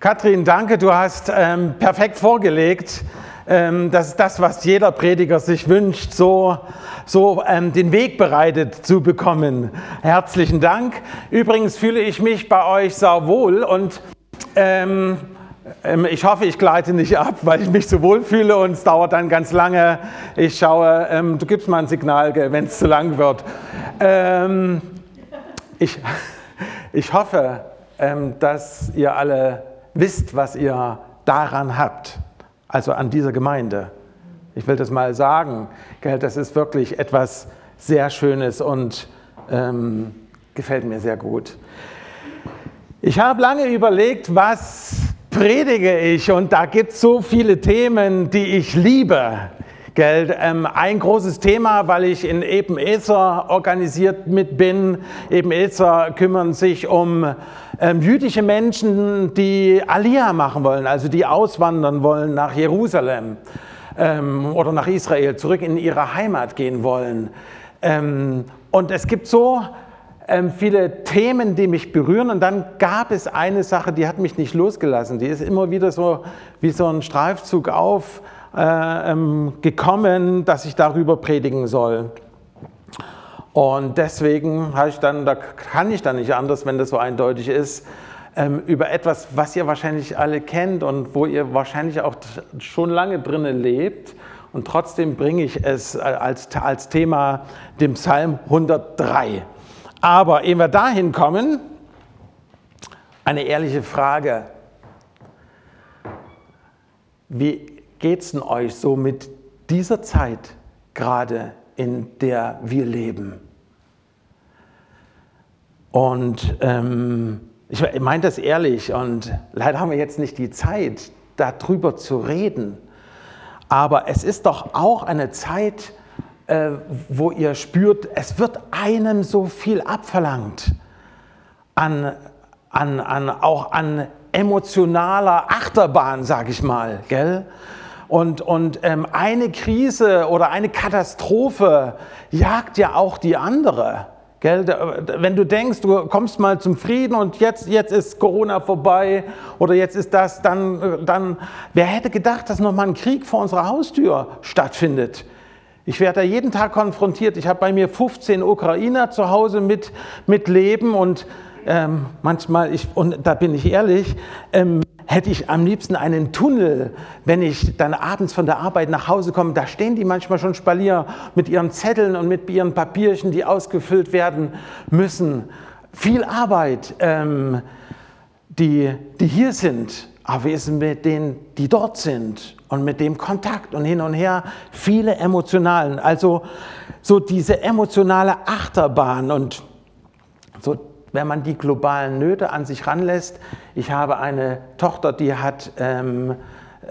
Katrin, danke, du hast ähm, perfekt vorgelegt. Ähm, das ist das, was jeder Prediger sich wünscht, so, so ähm, den Weg bereitet zu bekommen. Herzlichen Dank. Übrigens fühle ich mich bei euch sehr wohl und ähm, ähm, ich hoffe, ich gleite nicht ab, weil ich mich so wohl fühle und es dauert dann ganz lange. Ich schaue, ähm, du gibst mal ein Signal, wenn es zu lang wird. ich, ich hoffe, dass ihr alle wisst, was ihr daran habt, also an dieser Gemeinde. Ich will das mal sagen, gell, das ist wirklich etwas sehr Schönes und ähm, gefällt mir sehr gut. Ich habe lange überlegt, was predige ich und da gibt es so viele Themen, die ich liebe. Gell? Ähm, ein großes Thema, weil ich in Ebenezer organisiert mit bin. Ebenezer kümmern sich um ähm, jüdische Menschen, die Aliyah machen wollen, also die auswandern wollen nach Jerusalem ähm, oder nach Israel, zurück in ihre Heimat gehen wollen. Ähm, und es gibt so ähm, viele Themen, die mich berühren. Und dann gab es eine Sache, die hat mich nicht losgelassen. Die ist immer wieder so wie so ein Streifzug aufgekommen, äh, dass ich darüber predigen soll. Und deswegen habe ich dann, da kann ich dann nicht anders, wenn das so eindeutig ist, ähm, über etwas, was ihr wahrscheinlich alle kennt und wo ihr wahrscheinlich auch schon lange drinnen lebt. Und trotzdem bringe ich es äh, als, als Thema dem Psalm 103. Aber ehe wir dahin kommen, eine ehrliche Frage. Wie geht es denn euch so mit dieser Zeit gerade in der wir leben. Und ähm, ich meine das ehrlich und leider haben wir jetzt nicht die Zeit, darüber zu reden. Aber es ist doch auch eine Zeit, äh, wo ihr spürt, es wird einem so viel abverlangt. An, an, an, auch an emotionaler Achterbahn, sage ich mal. Gell? Und, und ähm, eine Krise oder eine Katastrophe jagt ja auch die andere. Gell? Wenn du denkst, du kommst mal zum Frieden und jetzt, jetzt ist Corona vorbei oder jetzt ist das, dann, dann wer hätte gedacht, dass nochmal ein Krieg vor unserer Haustür stattfindet? Ich werde da jeden Tag konfrontiert. Ich habe bei mir 15 Ukrainer zu Hause mit, mit Leben und ähm, manchmal, ich, und da bin ich ehrlich, ähm, hätte ich am liebsten einen Tunnel, wenn ich dann abends von der Arbeit nach Hause komme. Da stehen die manchmal schon Spalier mit ihren Zetteln und mit ihren Papierchen, die ausgefüllt werden müssen. Viel Arbeit, ähm, die, die hier sind, aber ist es mit denen, die dort sind und mit dem Kontakt und hin und her, viele emotionalen. Also so diese emotionale Achterbahn und so wenn man die globalen Nöte an sich ranlässt. Ich habe eine Tochter, die hat ähm,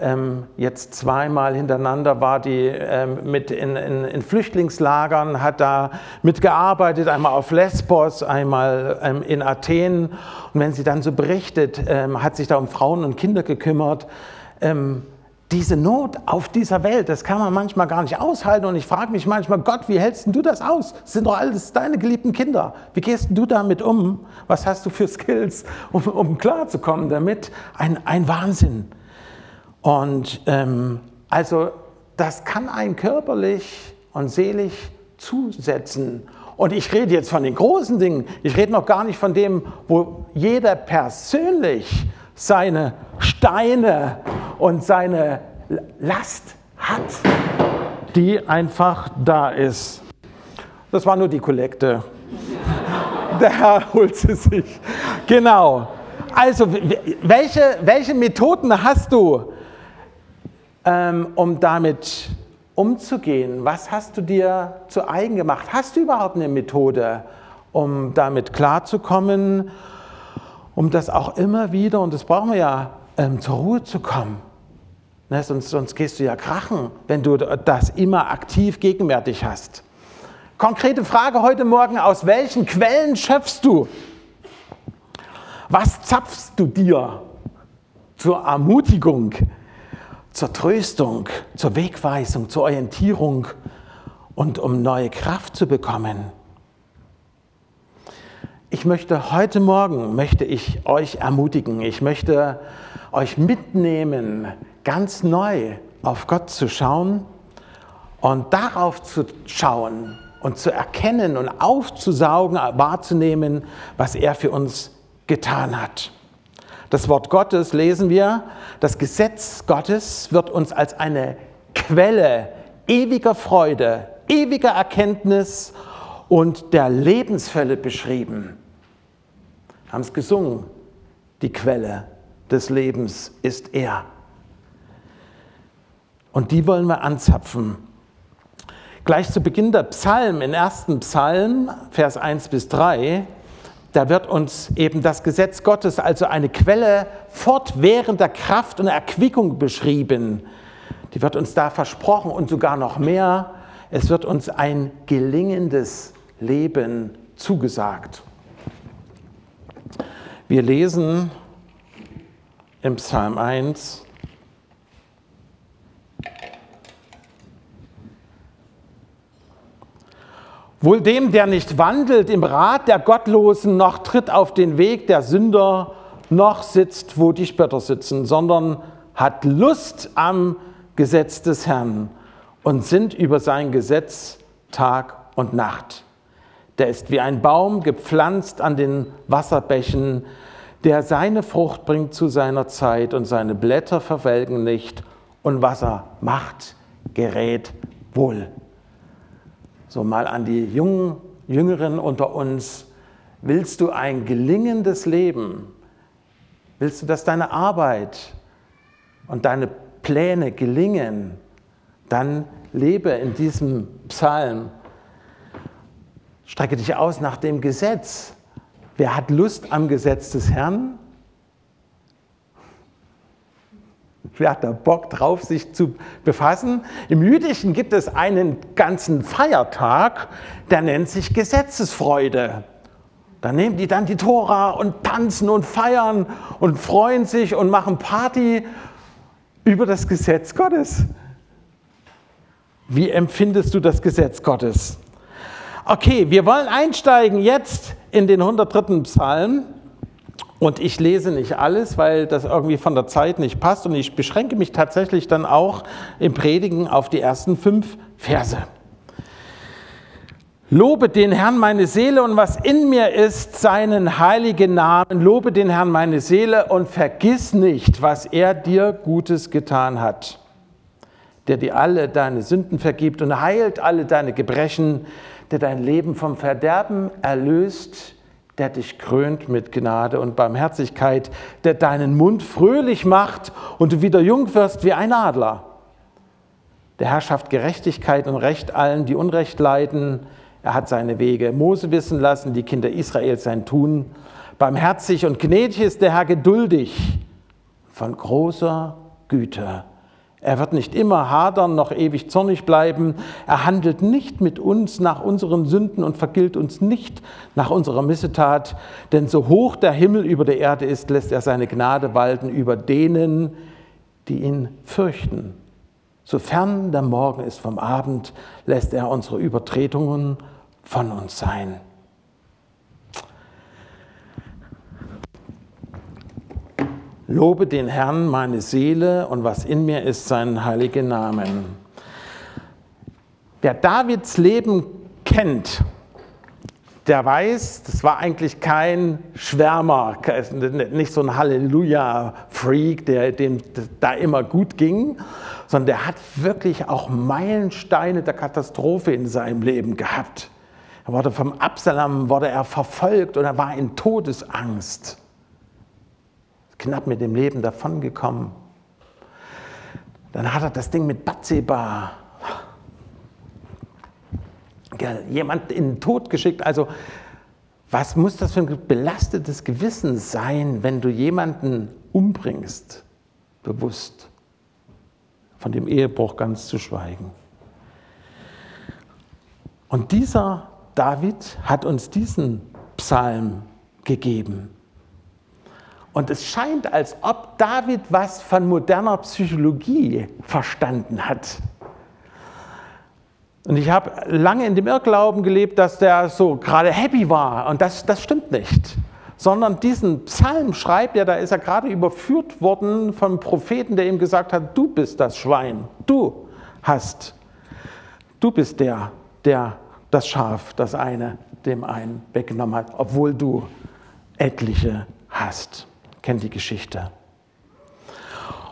ähm, jetzt zweimal hintereinander war die ähm, mit in, in, in, Flüchtlingslagern, hat da mitgearbeitet, einmal auf Lesbos, einmal ähm, in Athen. Und wenn sie dann so berichtet, ähm, hat sich da um Frauen und Kinder gekümmert ähm, diese Not auf dieser Welt, das kann man manchmal gar nicht aushalten. Und ich frage mich manchmal, Gott, wie hältst du das aus? Das sind doch alles deine geliebten Kinder. Wie gehst du damit um? Was hast du für Skills, um, um klarzukommen damit? Ein, ein Wahnsinn. Und ähm, also das kann ein körperlich und seelisch zusetzen. Und ich rede jetzt von den großen Dingen. Ich rede noch gar nicht von dem, wo jeder persönlich seine Steine und seine Last hat, die einfach da ist. Das war nur die Kollekte. Der Herr holt sie sich. Genau. Also, welche, welche Methoden hast du, ähm, um damit umzugehen? Was hast du dir zu eigen gemacht? Hast du überhaupt eine Methode, um damit klarzukommen? Um das auch immer wieder, und das brauchen wir ja, ähm, zur Ruhe zu kommen. Ne, sonst, sonst gehst du ja krachen, wenn du das immer aktiv gegenwärtig hast. Konkrete Frage heute Morgen, aus welchen Quellen schöpfst du? Was zapfst du dir zur Ermutigung, zur Tröstung, zur Wegweisung, zur Orientierung und um neue Kraft zu bekommen? Ich möchte heute Morgen, möchte ich euch ermutigen, ich möchte euch mitnehmen, ganz neu auf Gott zu schauen und darauf zu schauen und zu erkennen und aufzusaugen, wahrzunehmen, was er für uns getan hat. Das Wort Gottes lesen wir, das Gesetz Gottes wird uns als eine Quelle ewiger Freude, ewiger Erkenntnis und der Lebensfälle beschrieben. Haben es gesungen, die Quelle des Lebens ist er. Und die wollen wir anzapfen. Gleich zu Beginn der Psalm, im ersten Psalm, Vers 1 bis 3, da wird uns eben das Gesetz Gottes, also eine Quelle fortwährender Kraft und Erquickung beschrieben. Die wird uns da versprochen und sogar noch mehr. Es wird uns ein gelingendes Leben zugesagt. Wir lesen im Psalm 1, Wohl dem, der nicht wandelt im Rat der Gottlosen, noch tritt auf den Weg der Sünder, noch sitzt, wo die Spötter sitzen, sondern hat Lust am Gesetz des Herrn und sinnt über sein Gesetz Tag und Nacht. Der ist wie ein Baum gepflanzt an den Wasserbächen, der seine Frucht bringt zu seiner Zeit und seine Blätter verwelken nicht und was er macht, gerät wohl. So mal an die jungen, Jüngeren unter uns. Willst du ein gelingendes Leben? Willst du, dass deine Arbeit und deine Pläne gelingen? Dann lebe in diesem Psalm. Strecke dich aus nach dem Gesetz. Wer hat Lust am Gesetz des Herrn? Wer hat da Bock drauf, sich zu befassen? Im Jüdischen gibt es einen ganzen Feiertag, der nennt sich Gesetzesfreude. Da nehmen die dann die Tora und tanzen und feiern und freuen sich und machen Party über das Gesetz Gottes. Wie empfindest du das Gesetz Gottes? Okay, wir wollen einsteigen jetzt in den 103. Psalm. Und ich lese nicht alles, weil das irgendwie von der Zeit nicht passt. Und ich beschränke mich tatsächlich dann auch im Predigen auf die ersten fünf Verse. Lobe den Herrn meine Seele und was in mir ist, seinen heiligen Namen. Lobe den Herrn meine Seele und vergiss nicht, was er dir Gutes getan hat. Der dir alle deine Sünden vergibt und heilt alle deine Gebrechen, der dein Leben vom Verderben erlöst der dich krönt mit Gnade und Barmherzigkeit, der deinen Mund fröhlich macht und du wieder jung wirst wie ein Adler. Der Herr schafft Gerechtigkeit und Recht allen, die Unrecht leiden. Er hat seine Wege Mose wissen lassen, die Kinder Israels sein Tun. Barmherzig und gnädig ist der Herr geduldig, von großer Güte. Er wird nicht immer hadern, noch ewig zornig bleiben. Er handelt nicht mit uns nach unseren Sünden und vergilt uns nicht nach unserer Missetat. Denn so hoch der Himmel über der Erde ist, lässt er seine Gnade walten über denen, die ihn fürchten. Sofern der Morgen ist vom Abend, lässt er unsere Übertretungen von uns sein. Lobe den Herrn, meine Seele, und was in mir ist, seinen heiligen Namen. Wer Davids Leben kennt, der weiß, das war eigentlich kein Schwärmer, nicht so ein Halleluja-Freak, der dem da immer gut ging, sondern der hat wirklich auch Meilensteine der Katastrophe in seinem Leben gehabt. Er wurde vom Absalom wurde er verfolgt und er war in Todesangst knapp mit dem Leben davongekommen. Dann hat er das Ding mit Batseba, jemand in den Tod geschickt. Also, was muss das für ein belastetes Gewissen sein, wenn du jemanden umbringst, bewusst, von dem Ehebruch ganz zu schweigen? Und dieser David hat uns diesen Psalm gegeben. Und es scheint, als ob David was von moderner Psychologie verstanden hat. Und ich habe lange in dem Irrglauben gelebt, dass der so gerade happy war. Und das, das stimmt nicht. sondern diesen Psalm schreibt er, da ist er gerade überführt worden vom Propheten, der ihm gesagt hat, du bist das Schwein, du hast, du bist der, der das Schaf, das eine dem einen weggenommen hat, obwohl du etliche hast. Kennt die Geschichte.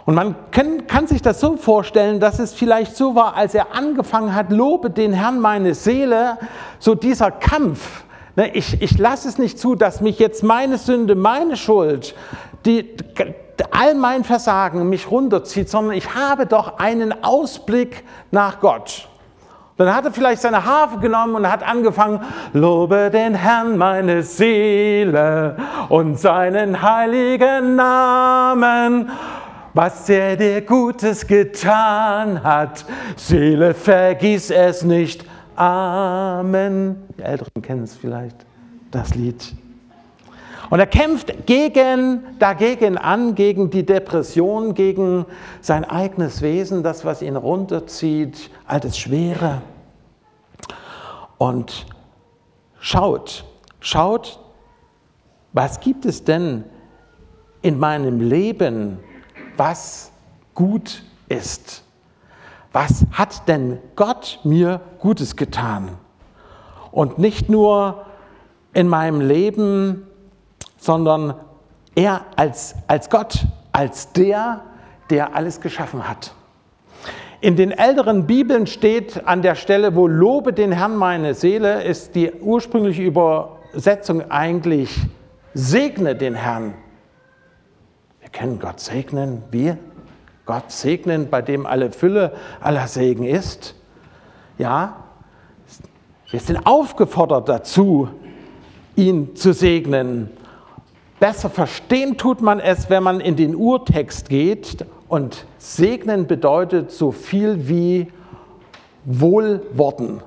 Und man kann, sich das so vorstellen, dass es vielleicht so war, als er angefangen hat, lobe den Herrn meine Seele, so dieser Kampf, Ne, ich, ich lasse es nicht zu, dass mich jetzt meine Sünde, meine Schuld, die, all mein Versagen mich runterzieht, sondern ich habe doch einen Ausblick nach Gott. Dann hat er vielleicht seine Harfe genommen und hat angefangen, lobe den Herrn meine Seele und seinen heiligen Namen, was er dir Gutes getan hat. Seele, vergiss es nicht Amen. Die Älteren kennen es vielleicht, das Lied. Und er kämpft gegen, dagegen an, gegen die Depression, gegen sein eigenes Wesen, das, was ihn runterzieht, all das Schwere. Und schaut, schaut, was gibt es denn in meinem Leben, was gut ist? was hat denn Gott mir Gutes getan? Und nicht nur in meinem Leben, sondern er als, als Gott, als der, der alles geschaffen hat. In den älteren Bibeln steht an der Stelle, wo Lobe den Herrn meine Seele, ist die ursprüngliche Übersetzung eigentlich Segne den Herrn. Wir kennen Gott segnen, wir Gott segnen, bei dem alle Fülle aller Segen ist. Ja, wir sind aufgefordert dazu, ihn zu segnen. Besser verstehen tut man es, wenn man in den Urtext geht und segnen bedeutet so viel wie Wohlworten.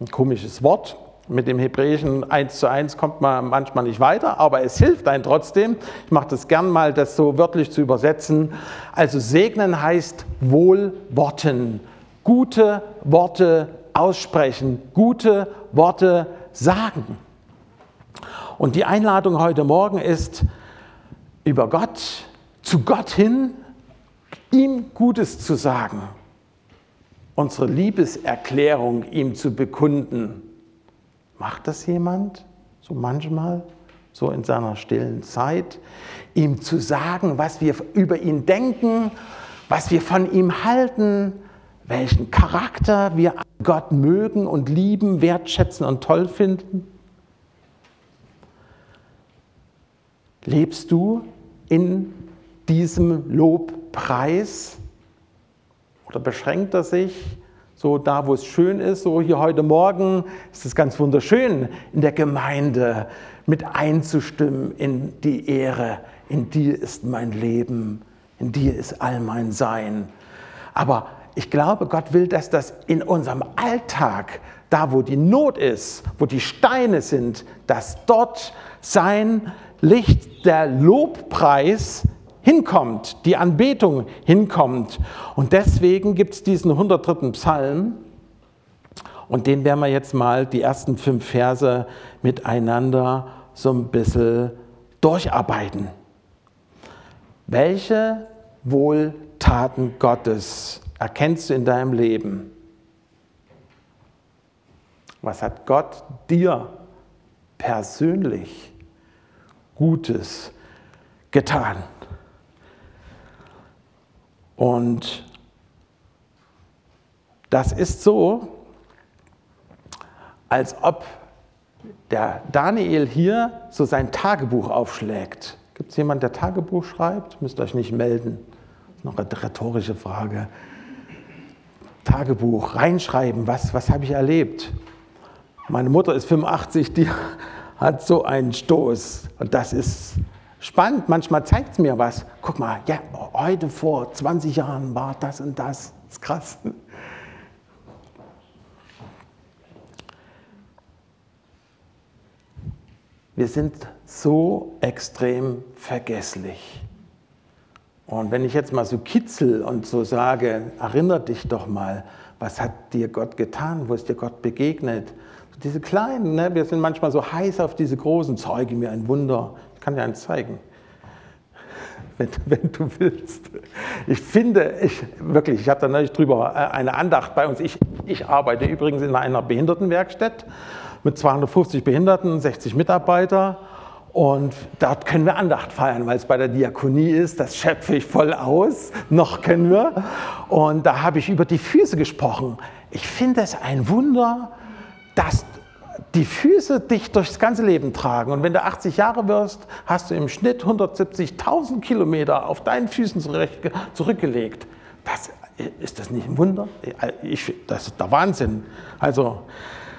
Ein komisches Wort, mit dem Hebräischen eins zu eins kommt man manchmal nicht weiter, aber es hilft einem trotzdem. Ich mache das gern mal, das so wörtlich zu übersetzen. Also segnen heißt Wohlworten, gute Worte aussprechen, gute Worte sagen. Und die Einladung heute Morgen ist, über Gott, zu Gott hin, ihm Gutes zu sagen, unsere Liebeserklärung ihm zu bekunden Macht das jemand? So manchmal, so in seiner stillen Zeit, ihm zu sagen, was wir über ihn denken, was wir von ihm halten, welchen Charakter wir Gott mögen und lieben, wertschätzen und toll finden? Lebst du in diesem Lobpreis oder beschränkt er sich so da, wo es schön ist, so hier heute Morgen ist es ganz wunderschön, in der Gemeinde mit einzustimmen in die Ehre. In dir ist mein Leben, in dir ist all mein Sein. Aber ich glaube, Gott will, dass das in unserem Alltag, da wo die Not ist, wo die Steine sind, dass dort sein Licht, der Lobpreis hinkommt, die Anbetung hinkommt. Und deswegen gibt es diesen 103. Psalm. Und den werden wir jetzt mal die ersten fünf Verse miteinander so ein bisschen durcharbeiten. Welche Wohltaten Gottes erkennst du in deinem Leben? Was hat Gott dir persönlich Gutes getan? Und das ist so, als ob der Daniel hier so sein Tagebuch aufschlägt. Gibt es jemanden, der Tagebuch schreibt? Müsst euch nicht melden. Noch eine rhetorische Frage. Tagebuch, reinschreiben, was, was habe ich erlebt? Meine Mutter ist 85, die hat so einen Stoß. Und das ist spannend, manchmal zeigt es mir was. Guck mal, ja, heute vor 20 Jahren war das und das. Das ist krass. Wir sind so extrem vergesslich. Und wenn ich jetzt mal so kitzel und so sage, erinnere dich doch mal, was hat dir Gott getan, wo ist dir Gott begegnet, Diese kleinen, ne? wir sind manchmal so heiß auf diese großen, zeige mir ein Wunder. Ich kann dir eins zeigen, wenn, wenn du willst. Ich finde, ich, wirklich, ich habe da neulich drüber äh, eine Andacht bei uns. Ich, ich arbeite übrigens in einer Behindertenwerkstatt mit 250 Behinderten, 60 Mitarbeitern. Und dort können wir Andacht feiern, weil es bei der Diakonie ist. Das schöpfe ich voll aus. Noch können wir. Und da habe ich über die Füße gesprochen. Ich finde es ein Wunder, dass die Füße dich durchs ganze Leben tragen. Und wenn du 80 Jahre wirst, hast du im Schnitt 170.000 Kilometer auf deinen Füßen zurückgelegt. Das, ist das nicht ein Wunder? Ich, das ist der Wahnsinn. Also,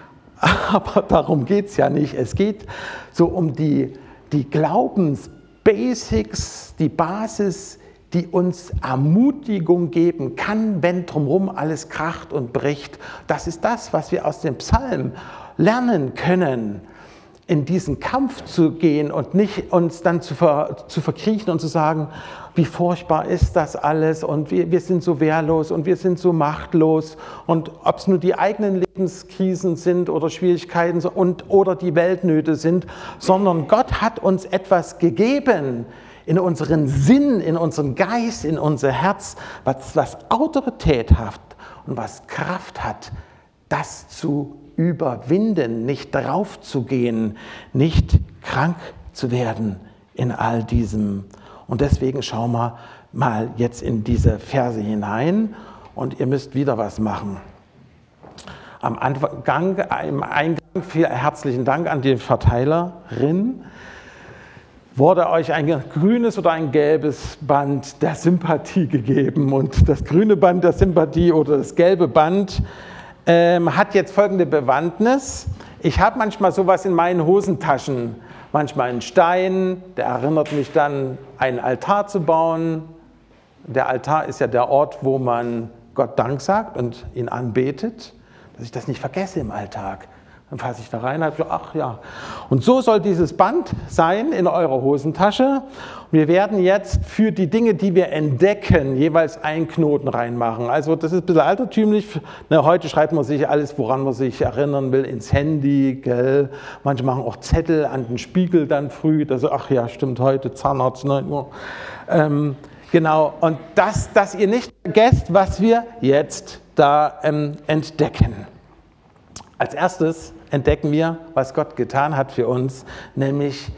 aber darum geht es ja nicht. Es geht so um die, die Glaubensbasics, die Basis, die uns Ermutigung geben kann, wenn drumherum alles kracht und bricht. Das ist das, was wir aus dem Psalm lernen können in diesen Kampf zu gehen und nicht uns dann zu, ver, zu verkriechen und zu sagen, wie furchtbar ist das alles und wir, wir sind so wehrlos und wir sind so machtlos und ob es nur die eigenen Lebenskrisen sind oder Schwierigkeiten und, oder die Weltnöte sind, sondern Gott hat uns etwas gegeben in unseren Sinn, in unseren Geist, in unser Herz, was, was Autorität hat und was Kraft hat, das zu überwinden, nicht draufzugehen, nicht krank zu werden in all diesem. Und deswegen schauen wir mal jetzt in diese Verse hinein und ihr müsst wieder was machen. Am Anfang, im Eingang, vielen herzlichen Dank an die Verteilerin. Wurde euch ein grünes oder ein gelbes Band der Sympathie gegeben? Und das grüne Band der Sympathie oder das gelbe Band ähm, hat jetzt folgende Bewandtnis. Ich habe manchmal sowas in meinen Hosentaschen. Manchmal einen Stein, der erinnert mich dann, einen Altar zu bauen. Der Altar ist ja der Ort, wo man Gott Dank sagt und ihn anbetet, dass ich das nicht vergesse im Alltag. Dann fasse ich da rein und sage, ach ja. Und so soll dieses Band sein in eurer Hosentasche. Wir werden jetzt für die Dinge, die wir entdecken, jeweils einen Knoten reinmachen. Also das ist ein bisschen altertümlich. Ne, heute schreibt man sich alles, woran man sich erinnern will, ins Handy. Gell? Manche machen auch Zettel an den Spiegel dann früh. dass, ach ja, stimmt, heute Zahnarzt 9 Uhr. Ähm, genau, und das, dass ihr nicht vergesst, was wir jetzt da ähm, entdecken. Als erstes entdecken wir, was Gott getan hat für uns, nämlich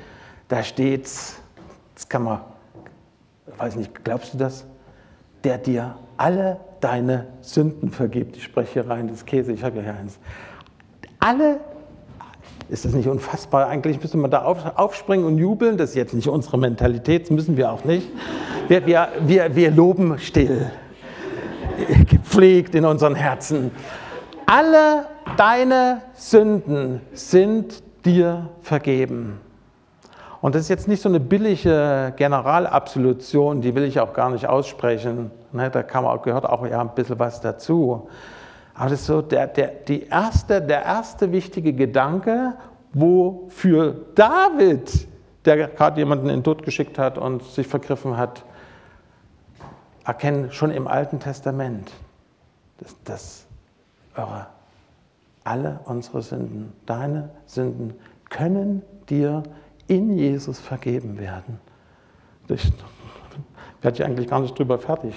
da steht's, das kann man, weiß nicht, glaubst du das? Der dir alle deine Sünden vergibt. Ich spreche hier rein, das Käse, ich habe ja hier eins. Alle, ist das nicht unfassbar? Eigentlich müsste man da auf, aufspringen und jubeln. Das ist jetzt nicht unsere Mentalität, das müssen wir auch nicht. Wir, wir, wir, wir loben still, gepflegt in unseren Herzen. Alle deine Sünden sind dir vergeben. Und das ist jetzt nicht so eine billige Generalabsolution, die will ich auch gar nicht aussprechen. Ne, da kann man, gehört auch ja ein bisschen was dazu. Aber das ist so der, der, die erste, der erste wichtige Gedanke, wofür David, der gerade jemanden in den Tod geschickt hat und sich vergriffen hat, erkennen schon im Alten Testament, dass das eure alle unsere Sünden, deine Sünden, können dir in Jesus vergeben werden. Ich werde ich eigentlich gar nicht drüber fertig,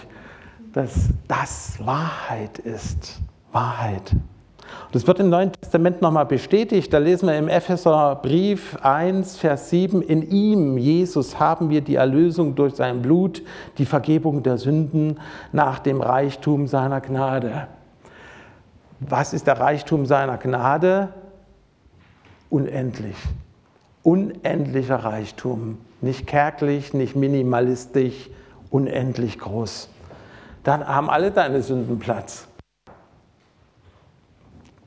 dass das Wahrheit ist. Wahrheit. Das wird im Neuen Testament nochmal bestätigt. Da lesen wir im Epheserbrief 1, Vers 7, in ihm, Jesus, haben wir die Erlösung durch sein Blut, die Vergebung der Sünden nach dem Reichtum seiner Gnade. Was ist der Reichtum seiner Gnade? Unendlich. Unendlicher Reichtum. Nicht kärglich, nicht minimalistisch, unendlich groß. Dann haben alle deine Sünden Platz.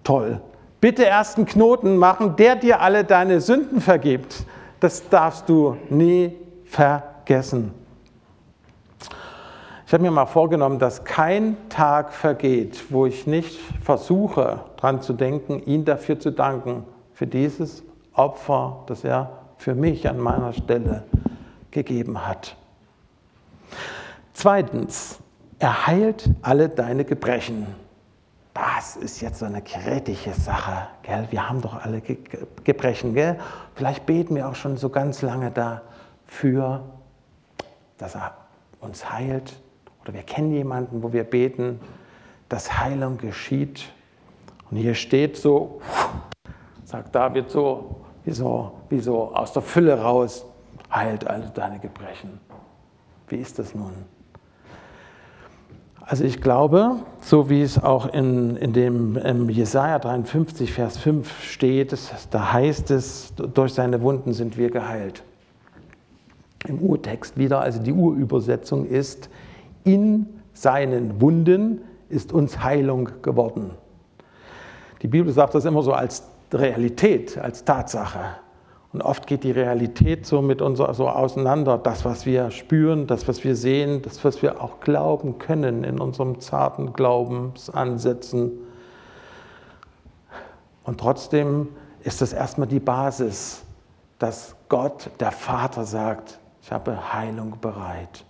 Toll. Bitte erst einen Knoten machen, der dir alle deine Sünden vergibt. Das darfst du nie vergessen. Ich habe mir mal vorgenommen, dass kein Tag vergeht, wo ich nicht versuche, daran zu denken, ihn dafür zu danken, für dieses Opfer, das er für mich an meiner Stelle gegeben hat. Zweitens, er heilt alle deine Gebrechen. das ist jetzt so eine kritische Sache, gell? Wir haben doch alle Ge Gebrechen, gell? Vielleicht beten wir auch schon so ganz lange dafür, dass er uns heilt. Oder wir kennen jemanden, wo wir beten, dass Heilung geschieht. Und hier steht so, sagt David so, wie so, wie so aus der Fülle raus, heilt alle deine Gebrechen. Wie ist das nun? Also ich glaube, so wie es auch in, in dem Jesaja 53, Vers 5 steht, da heißt es, durch seine Wunden sind wir geheilt. Im Urtext wieder, also die Urübersetzung ist, in seinen Wunden ist uns Heilung geworden. Die Bibel sagt das immer so als Realität, als Tatsache. Und oft geht die Realität so mit uns so auseinander. Das, was wir spüren, das, was wir sehen, das, was wir auch glauben können in unserem zarten Glaubensansätzen. Und trotzdem ist das erstmal die Basis, dass Gott, der Vater, sagt, ich habe Heilung bereit.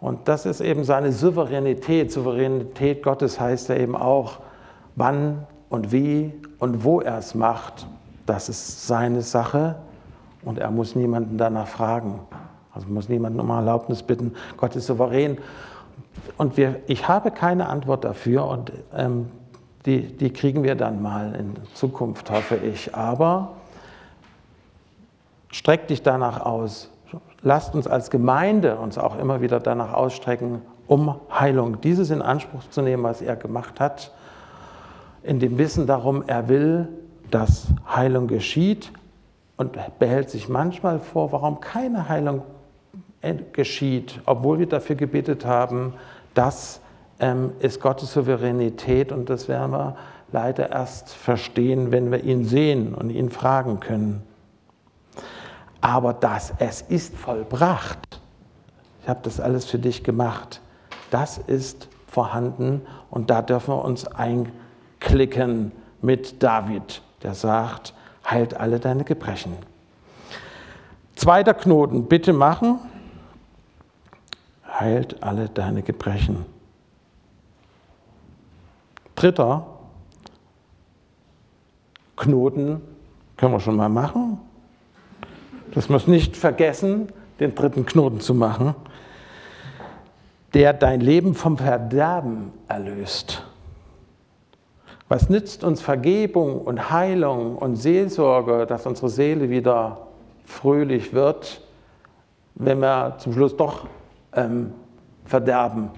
Und das ist eben seine Souveränität. Souveränität Gottes heißt ja eben auch, wann und wie und wo er es macht das ist seine Sache und er muss niemanden danach fragen. Also muss niemanden um Erlaubnis bitten. Gott ist souverän. Und wir, ich habe keine Antwort dafür und ähm, die, die kriegen wir dann mal in Zukunft, hoffe ich. Aber streck dich danach aus. Lasst uns als Gemeinde uns auch immer wieder danach ausstrecken, um Heilung, dieses in Anspruch zu nehmen, was er gemacht hat, in dem Wissen darum, er will dass Heilung geschieht und behält sich manchmal vor, warum keine Heilung geschieht, obwohl wir dafür gebetet haben. Das ähm, ist Gottes Souveränität und das werden wir leider erst verstehen, wenn wir ihn sehen und ihn fragen können. Aber das, es ist vollbracht. Ich habe das alles für dich gemacht. Das ist vorhanden und da dürfen wir uns einklicken mit David der sagt, heilt alle deine Gebrechen. Zweiter Knoten, bitte machen, heilt alle deine Gebrechen. Dritter Knoten, können wir schon mal machen. Das muss nicht vergessen, den dritten Knoten zu machen, der dein Leben vom Verderben erlöst. Was nützt uns Vergebung und Heilung und Seelsorge, dass unsere Seele wieder fröhlich wird, wenn wir zum Schluss doch ähm, verderben?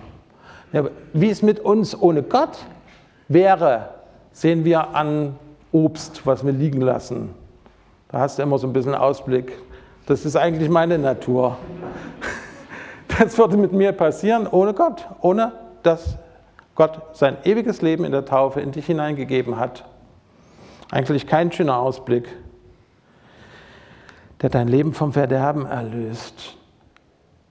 Ja, wie es mit uns ohne Gott wäre, sehen wir an Obst, was wir liegen lassen. Da hast du immer so ein bisschen Ausblick. Das ist eigentlich meine Natur. Das würde mit mir passieren ohne Gott, ohne dass Gott sein ewiges Leben in der Taufe in dich hineingegeben hat. Eigentlich kein schöner Ausblick, der dein Leben vom Verderben erlöst.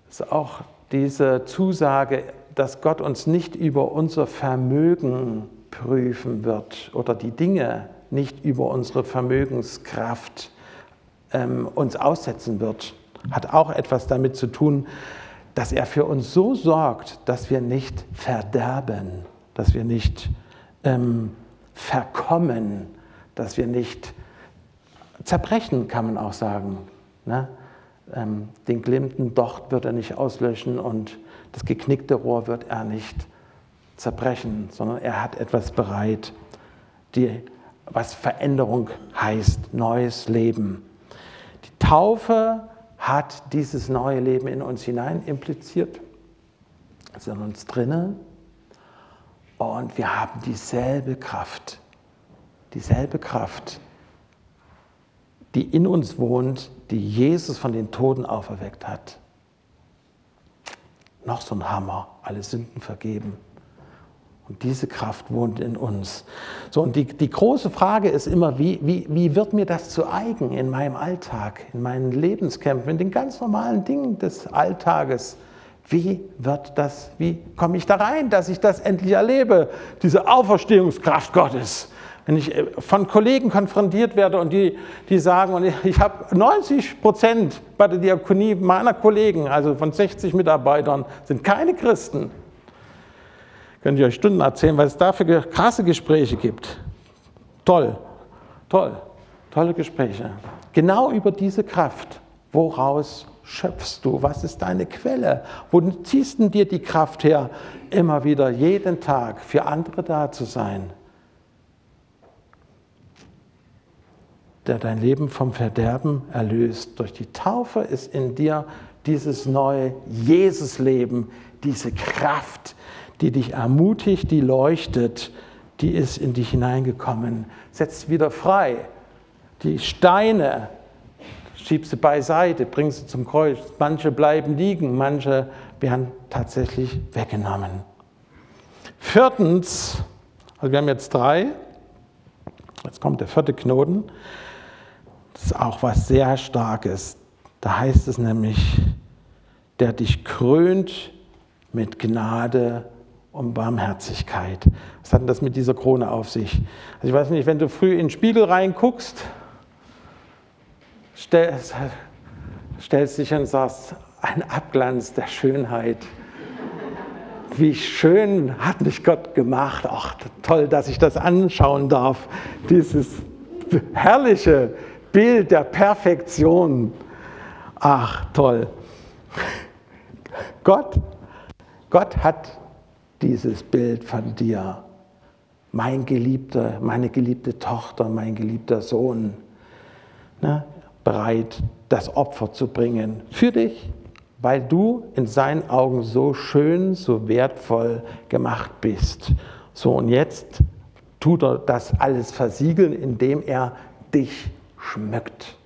Das ist auch diese Zusage, dass Gott uns nicht über unser Vermögen prüfen wird oder die Dinge nicht über unsere Vermögenskraft ähm, uns aussetzen wird, hat auch etwas damit zu tun, dass er für uns so sorgt, dass wir nicht verderben, dass wir nicht ähm, verkommen, dass wir nicht zerbrechen, kann man auch sagen. Ne? Ähm, den glimmenden Docht wird er nicht auslöschen und das geknickte Rohr wird er nicht zerbrechen, sondern er hat etwas bereit, die, was Veränderung heißt, neues Leben. Die Taufe hat dieses neue Leben in uns hinein impliziert. Ist in uns drinne und wir haben dieselbe Kraft, dieselbe Kraft, die in uns wohnt, die Jesus von den Toten auferweckt hat. Noch so ein Hammer, alle Sünden vergeben. Und diese Kraft wohnt in uns. So, und die, die große Frage ist immer, wie, wie, wie wird mir das zu eigen in meinem Alltag, in meinen Lebenskämpfen, in den ganz normalen Dingen des Alltages? Wie wird das, wie komme ich da rein, dass ich das endlich erlebe, diese Auferstehungskraft Gottes? Wenn ich äh, von Kollegen konfrontiert werde und die, die sagen, und ich habe 90 Prozent bei der Diakonie meiner Kollegen, also von 60 Mitarbeitern, sind keine Christen Könnt ihr euch Stunden erzählen, was es da für krasse Gespräche gibt. Toll, toll, tolle Gespräche. Genau über diese Kraft. Woraus schöpfst du? Was ist deine Quelle? Wo ziehst du dir die Kraft her, immer wieder jeden Tag für andere da zu sein? Der dein Leben vom Verderben erlöst. Durch die Taufe ist in dir dieses neue Jesusleben, diese Kraft, die dich ermutigt, die leuchtet, die ist in dich hineingekommen. Setzt wieder frei. Die Steine, schieb sie beiseite, bring sie zum Kreuz. Manche bleiben liegen, manche werden tatsächlich weggenommen. Viertens, also wir haben jetzt drei, jetzt kommt der vierte Knoten, das ist auch was sehr Starkes. Da heißt es nämlich, der dich krönt mit Gnade und Barmherzigkeit. Was hat denn das mit dieser Krone auf sich? Also ich weiß nicht, wenn du früh in den Spiegel reinguckst, stellst, stellst dich und sagst, ein Abglanz der Schönheit. Wie schön hat mich Gott gemacht. Ach, toll, dass ich das anschauen darf. Dieses herrliche Bild der Perfektion. Ach, toll. Gott, Gott hat dieses Bild von dir. Mein Geliebter, meine geliebte Tochter, mein geliebter Sohn. Ne? bereit, das Opfer zu bringen für dich, weil du in seinen Augen so schön, so wertvoll gemacht bist. So, und jetzt tut er das alles versiegeln, indem er dich schmückt.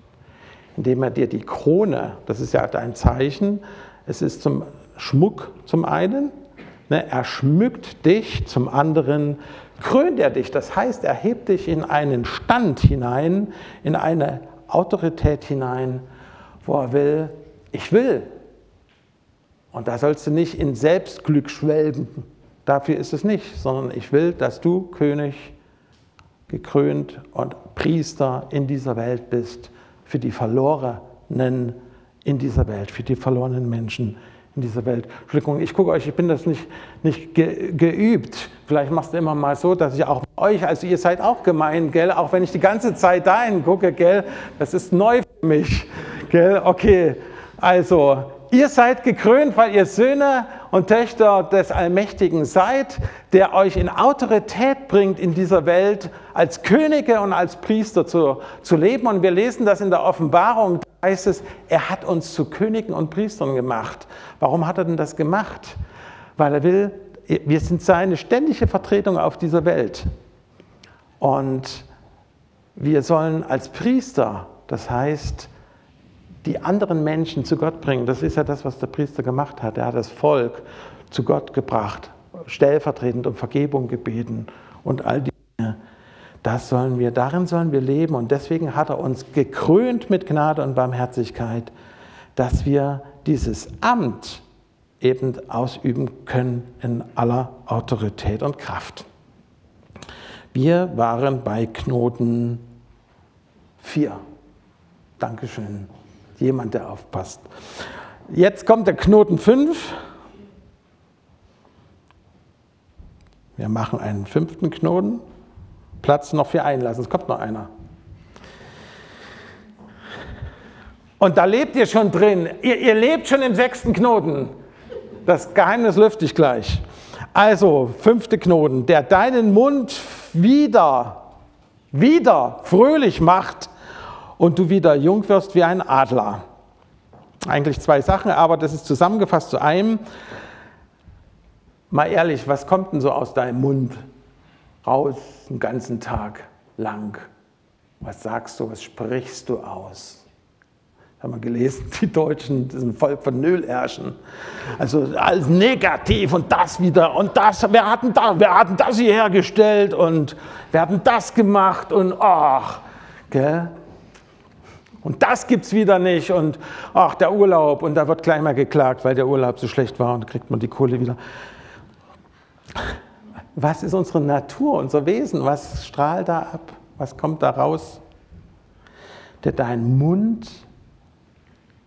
Indem er dir die Krone, das ist ja dein Zeichen, es ist zum Schmuck zum einen, ne, er schmückt dich, zum anderen krönt er dich. Das heißt, er hebt dich in einen Stand hinein, in eine Autorität hinein, wo er will, ich will. Und da sollst du nicht in Selbstglück schwelgen. Dafür ist es nicht, sondern ich will, dass du König, gekrönt und Priester in dieser Welt bist, für die Verlorenen in dieser Welt, für die verlorenen Menschen in dieser Welt. Entschuldigung, ich gucke euch, ich bin das nicht, nicht ge, geübt. Vielleicht machst du immer mal so, dass ich auch euch, also ihr seid auch gemein, gell? Auch wenn ich die ganze Zeit dahin gucke, gell? Das ist neu für mich, gell? Okay, also ihr seid gekrönt, weil ihr Söhne und Töchter des Allmächtigen seid, der euch in Autorität bringt in dieser Welt, als Könige und als Priester zu, zu leben. Und wir lesen das in der Offenbarung, da heißt es, er hat uns zu Königen und Priestern gemacht. Warum hat er denn das gemacht? Weil er will, wir sind seine ständige Vertretung auf dieser Welt. Und wir sollen als Priester, das heißt, die anderen Menschen zu Gott bringen. Das ist ja das, was der Priester gemacht hat. Er hat das Volk zu Gott gebracht, stellvertretend um Vergebung gebeten und all die Dinge. Das sollen wir, darin sollen wir leben und deswegen hat er uns gekrönt mit Gnade und Barmherzigkeit, dass wir dieses Amt eben ausüben können in aller Autorität und Kraft. Wir waren bei Knoten 4. Dankeschön. Jemand, der aufpasst. Jetzt kommt der Knoten 5. Wir machen einen fünften Knoten. Platz noch für einlassen. Es kommt noch einer. Und da lebt ihr schon drin. Ihr, ihr lebt schon im sechsten Knoten. Das Geheimnis lüfte ich gleich. Also, fünfte Knoten, der deinen Mund wieder, wieder fröhlich macht und du wieder jung wirst wie ein Adler. Eigentlich zwei Sachen, aber das ist zusammengefasst zu einem. Mal ehrlich, was kommt denn so aus deinem Mund raus den ganzen Tag lang? Was sagst du, was sprichst du aus? haben wir gelesen, die Deutschen sind Volk von Nölärschen. Also alles negativ und das wieder und das, wer hat denn, da, wer hat denn das hier hergestellt und wer hat denn das gemacht und ach, gell? Und das gibt es wieder nicht und ach, der Urlaub und da wird gleich mal geklagt, weil der Urlaub so schlecht war und kriegt man die Kohle wieder. Was ist unsere Natur, unser Wesen? Was strahlt da ab? Was kommt da raus? Der dein Mund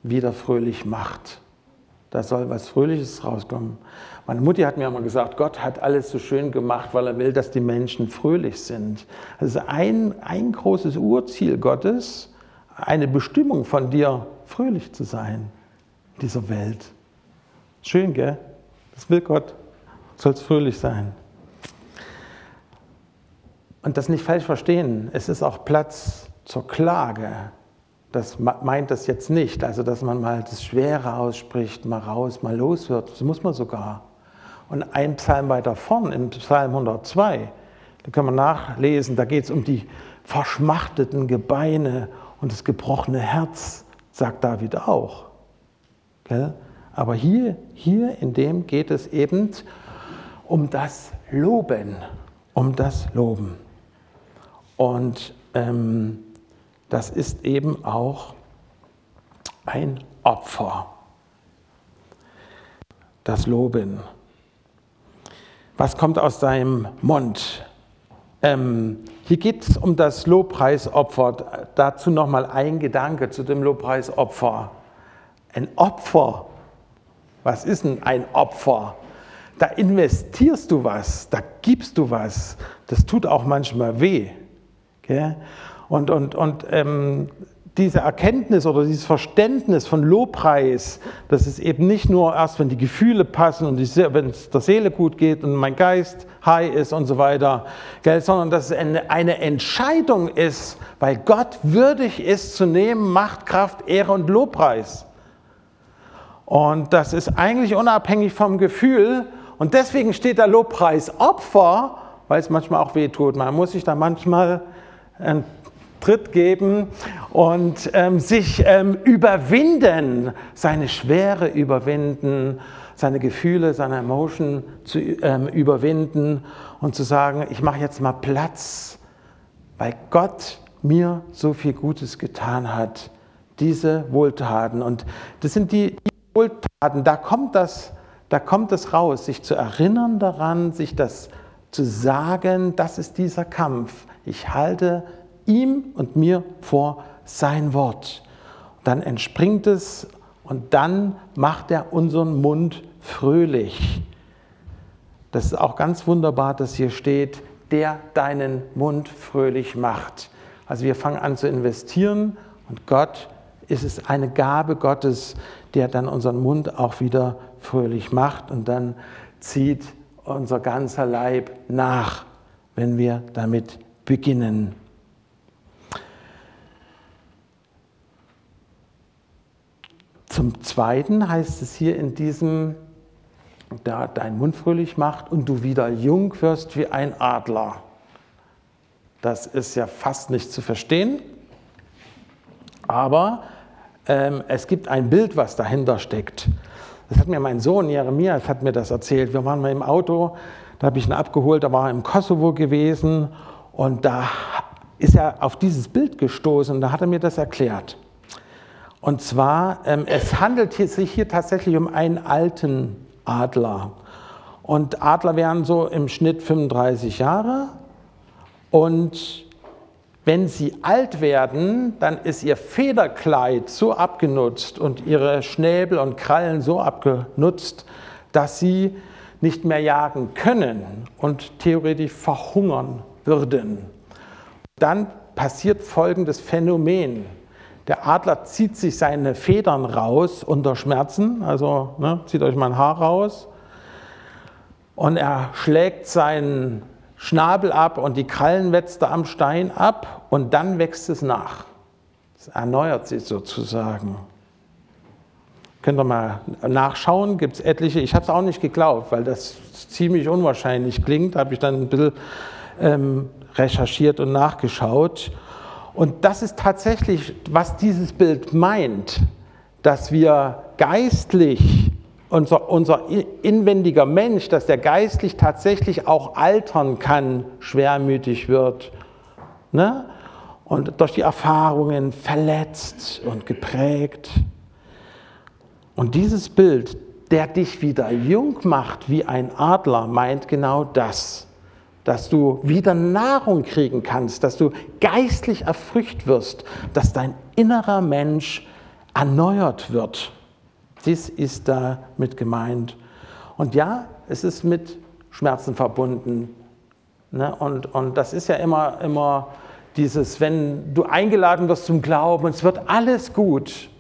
wieder fröhlich macht. Da soll was Fröhliches rauskommen. Meine Mutti hat mir immer gesagt, Gott hat alles so schön gemacht, weil er will, dass die Menschen fröhlich sind. Also ein, ein großes Urziel Gottes, eine Bestimmung von dir, fröhlich zu sein in dieser Welt. Schön, gell? Das will Gott. Soll es fröhlich sein. Und das nicht falsch verstehen, es ist auch Platz zur Klage. Das meint das jetzt nicht, also dass man mal das Schwere ausspricht, mal raus, mal los wird. Das muss man sogar. Und ein Psalm weiter vorn, im Psalm 102, da kann man nachlesen, da geht es um die verschmachteten Gebeine und das gebrochene Herz, sagt David auch. Aber hier, hier in dem geht es eben um das Loben, um das Loben. Und ähm, das ist eben auch ein Opfer. Das Loben. Was kommt aus deinem Mund? Ähm, hier geht es um das Lobpreisopfer. Dazu nochmal ein Gedanke zu dem Lobpreisopfer. Ein Opfer. Was ist denn ein Opfer? Da investierst du was, da gibst du was. Das tut auch manchmal weh. Gell? Und, und, und ähm, diese Erkenntnis oder dieses Verständnis von Lobpreis, dass es eben nicht nur erst, wenn die Gefühle passen und wenn es der Seele gut geht und mein Geist high ist und so weiter, gell, sondern dass es eine, eine Entscheidung ist, weil Gott würdig ist zu nehmen, Macht, Kraft, Ehre und Lobpreis. Und das ist eigentlich unabhängig vom Gefühl. Und deswegen steht der Lobpreis Opfer, weil es manchmal auch weh tut. Man muss sich da manchmal einen Tritt geben und ähm, sich ähm, überwinden, seine Schwere überwinden, seine Gefühle, seine Emotionen zu ähm, überwinden und zu sagen, ich mache jetzt mal Platz, weil Gott mir so viel Gutes getan hat, diese Wohltaten. Und das sind die, die Wohltaten, da kommt das, da kommt es raus, sich zu erinnern daran, sich das zu sagen, das ist dieser Kampf. Ich halte ihm und mir vor sein Wort. Dann entspringt es und dann macht er unseren Mund fröhlich. Das ist auch ganz wunderbar, dass hier steht, der deinen Mund fröhlich macht. Also wir fangen an zu investieren und Gott ist es eine Gabe Gottes, der dann unseren Mund auch wieder fröhlich macht und dann zieht unser ganzer Leib nach, wenn wir damit beginnen. Zum Zweiten heißt es hier in diesem, da dein Mund fröhlich macht und du wieder jung wirst wie ein Adler. Das ist ja fast nicht zu verstehen, aber ähm, es gibt ein Bild, was dahinter steckt. Das hat mir mein Sohn Jeremias hat mir das erzählt. Wir waren mal im Auto, da habe ich ihn abgeholt, da war er im Kosovo gewesen und da ist er auf dieses Bild gestoßen und da hat er mir das erklärt. Und zwar, ähm, es handelt sich hier tatsächlich um einen alten Adler. Und Adler wären so im Schnitt 35 Jahre. Und wenn sie alt werden, dann ist ihr Federkleid so abgenutzt und ihre Schnäbel und Krallen so abgenutzt, dass sie nicht mehr jagen können und theoretisch verhungern würden. Dann passiert folgendes Phänomen. Der Adler zieht sich seine Federn raus unter Schmerzen, also ne, zieht euch mal ein Haar raus. Und er schlägt seinen Schnabel ab und die Krallenwetzte am Stein ab und dann wächst es nach. Es erneuert sich sozusagen. Könnt ihr mal nachschauen, gibt es etliche. Ich habe es auch nicht geglaubt, weil das ziemlich unwahrscheinlich klingt. Habe ich dann ein bisschen ähm, recherchiert und nachgeschaut. Und das ist tatsächlich, was dieses Bild meint, dass wir geistlich, unser, unser inwendiger Mensch, dass der geistlich tatsächlich auch altern kann, schwermütig wird. Ne? Und durch die Erfahrungen verletzt und geprägt. Und dieses Bild, der dich wieder jung macht wie ein Adler, meint genau das dass du wieder Nahrung kriegen kannst, dass du geistlich erfrücht wirst, dass dein innerer Mensch erneuert wird. Dies ist da mit gemeint. Und ja, es ist mit Schmerzen verbunden. Ne? Und, und das ist ja immer, immer dieses, wenn du eingeladen wirst zum Glauben, es wird alles gut,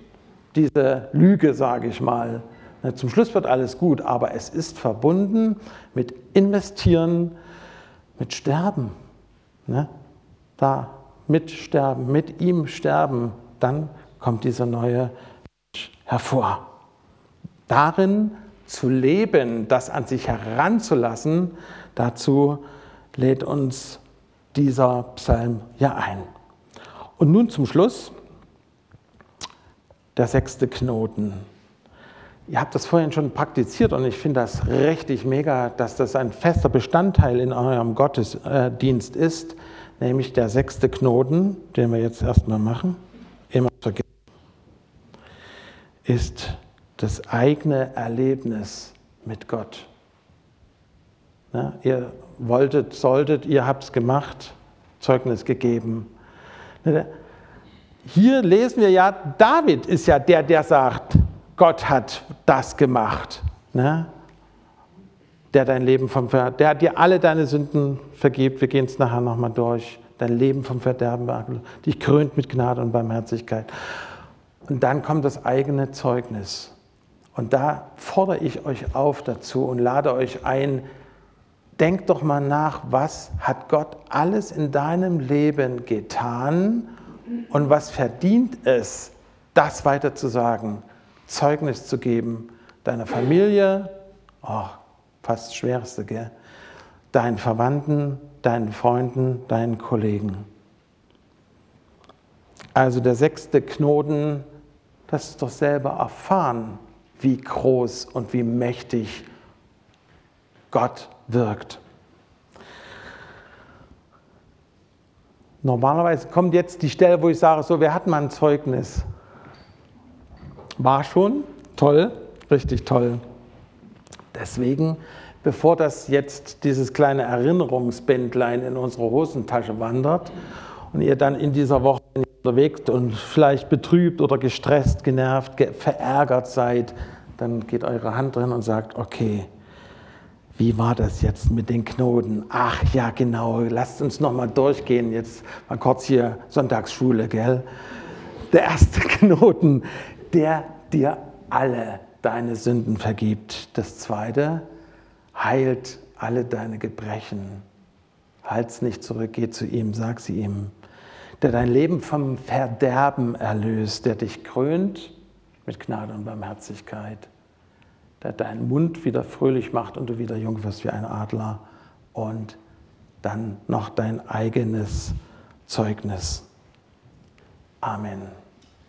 diese Lüge, sage ich mal. Ne? Zum Schluss wird alles gut, aber es ist verbunden mit Investieren, mit Sterben. Ne? Da mit Sterben, mit ihm sterben, dann kommt dieser neue Mensch hervor. Darin zu leben, das an sich heranzulassen, dazu lädt uns dieser Psalm ja ein. Und nun zum Schluss der sechste Knoten. Ihr habt das vorhin schon praktiziert und ich finde das richtig mega, dass das ein fester Bestandteil in eurem Gottesdienst ist, nämlich der sechste Knoten, den wir jetzt erstmal machen, immer vergessen, ist das eigene Erlebnis mit Gott. Ja, ihr wolltet, solltet, ihr habt es gemacht, Zeugnis gegeben. Hier lesen wir ja, David ist ja der, der sagt, Gott hat das gemacht. Ne? Der dein Leben vom Ver der dir alle deine Sünden vergibt. Wir gehen es nachher nochmal durch. Dein Leben vom Verderben dich krönt mit Gnade und Barmherzigkeit. Und dann kommt das eigene Zeugnis. Und da fordere ich euch auf dazu und lade euch ein, denkt doch mal nach, was hat Gott alles in deinem Leben getan und was verdient es, das weiter zu sagen, Zeugnis zu geben, deiner Familie, oh, fast Schwerste, gell? deinen Verwandten, deinen Freunden, deinen Kollegen. Also der sechste Knoten, das ist doch selber erfahren, wie groß und wie mächtig Gott wirkt. Normalerweise kommt jetzt die Stelle, wo ich sage, so, wer hat mal ein Zeugnis? War schon toll, richtig toll. Deswegen, bevor das jetzt dieses kleine Erinnerungsbändlein in unsere Hosentasche wandert und ihr dann in dieser Woche unterwegs und vielleicht betrübt oder gestresst, genervt, verärgert seid, dann geht eure Hand drin und sagt, okay, wie war das jetzt mit den Knoten? Ach ja, genau, lasst uns noch mal durchgehen. Jetzt mal kurz hier Sonntagsschule, gell? Der erste Knoten, der dir alle deine Sünden vergibt. Das zweite, heilt alle deine Gebrechen. Halt's nicht zurück, geh zu ihm, sag sie ihm. Der dein Leben vom Verderben erlöst, der dich krönt mit Gnade und Barmherzigkeit der deinen Mund wieder fröhlich macht und du wieder jung wirst wie ein Adler und dann noch dein eigenes Zeugnis. Amen.